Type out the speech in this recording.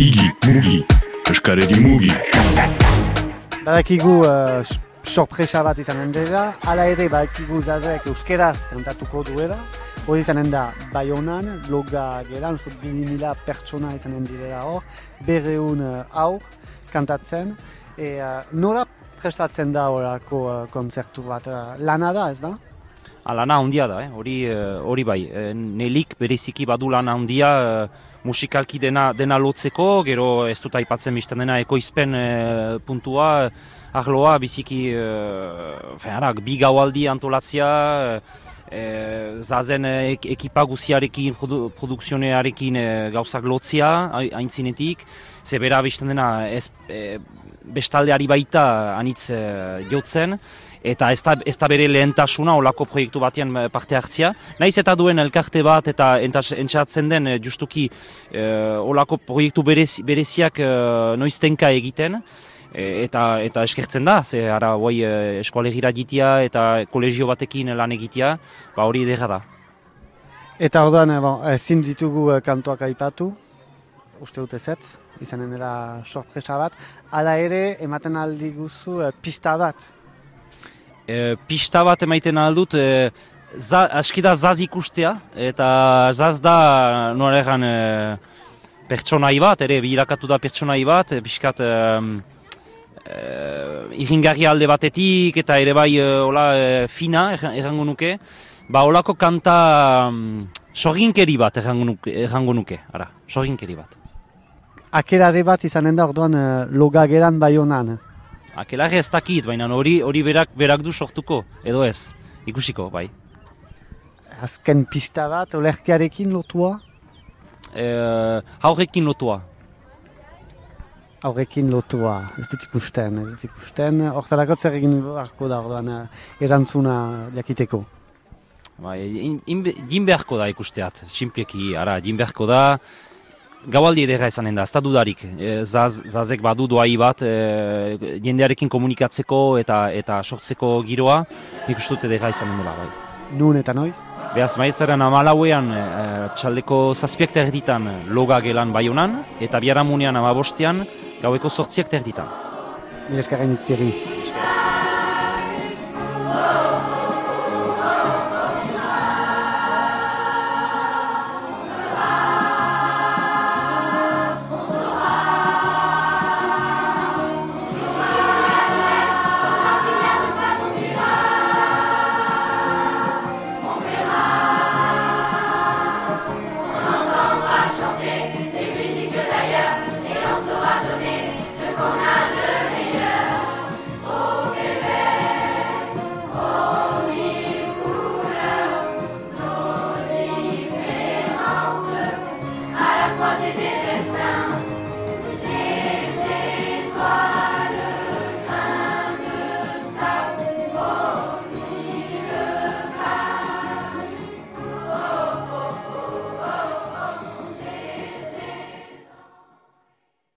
Igi, mugi, eskaredi mugi. Badakigu uh, sorpresa bat izanen dela, hala ere badakigu zazek euskeraz kantatuko duela, hori izanen da Bayonan, loga geran, uste mila pertsona izanen direla hor, berreun uh, aur kantatzen, e, uh, nola prestatzen da horako uh, konzertu bat, uh, lana da ez da? Lana handia da, eh? hori, eh, hori bai. Eh, Nelik bereziki badu lana handia eh, musikalki dena, dena lotzeko, gero ez dut aipatzen bizten dena ekoizpen eh, puntua, ahloa biziki eh, bi gaualdi antolatzia, eh, zazen eh, ekipa guziarekin, produ, produkzionearekin eh, gauzak lotzia, haintzinetik, zebera bizten dena ez, eh, bestaldeari baita anitz eh, jotzen, eta ez da, ez da bere lehentasuna olako proiektu batean parte hartzia. Naiz eta duen elkarte bat eta entzatzen den justuki e, olako proiektu berez, bereziak e, noiztenka egiten. Eta, eta eskertzen da, ze ara guai eskualegira jitia eta kolegio batekin lan egitea, ba hori edera da. Eta orduan, bon, ezin ditugu kantoak aipatu, uste dute zetz, izanen dela sorpresa bat, hala ere ematen aldi guzu pista bat, e, pista bat emaiten aldut, e, za, aski da zaz ikustea, eta zaz da nore egan e, pertsonai bat, ere birakatu da pertsonai bat, e, biskat e, e, alde batetik, eta ere bai e, ola, e, fina errango nuke, ba olako kanta um, sorginkeri bat errango nuke, errango nuke ara, sorginkeri bat. Akerare bat izanen da orduan e, logageran bai honan. Akelarri ez dakit, baina hori hori berak, berak du sortuko, edo ez, ikusiko, bai. Azken pista bat, olerkiarekin lotua? E, haurrekin lotua. Haurrekin lotua, ez dut ikusten, ez dut ikusten. Hortarako zer egin beharko da, orduan, eh, erantzuna jakiteko. Bai, jin beharko da ikusteat, simpleki, ara, jin beharko da, Gaualdi edera ezanen da, ez da dudarik. E, zaz, zazek badu doai bat e, jendearekin komunikatzeko eta eta sortzeko giroa, nik uste dut edera ezanen dela. Bai. Nun eta noiz? Beaz, maizaren amalauean e, txaldeko zazpiak terditan loga gelan bai honan, eta biaramunean amabostean gaueko sortziak terditan. Mila eskarren iztiri.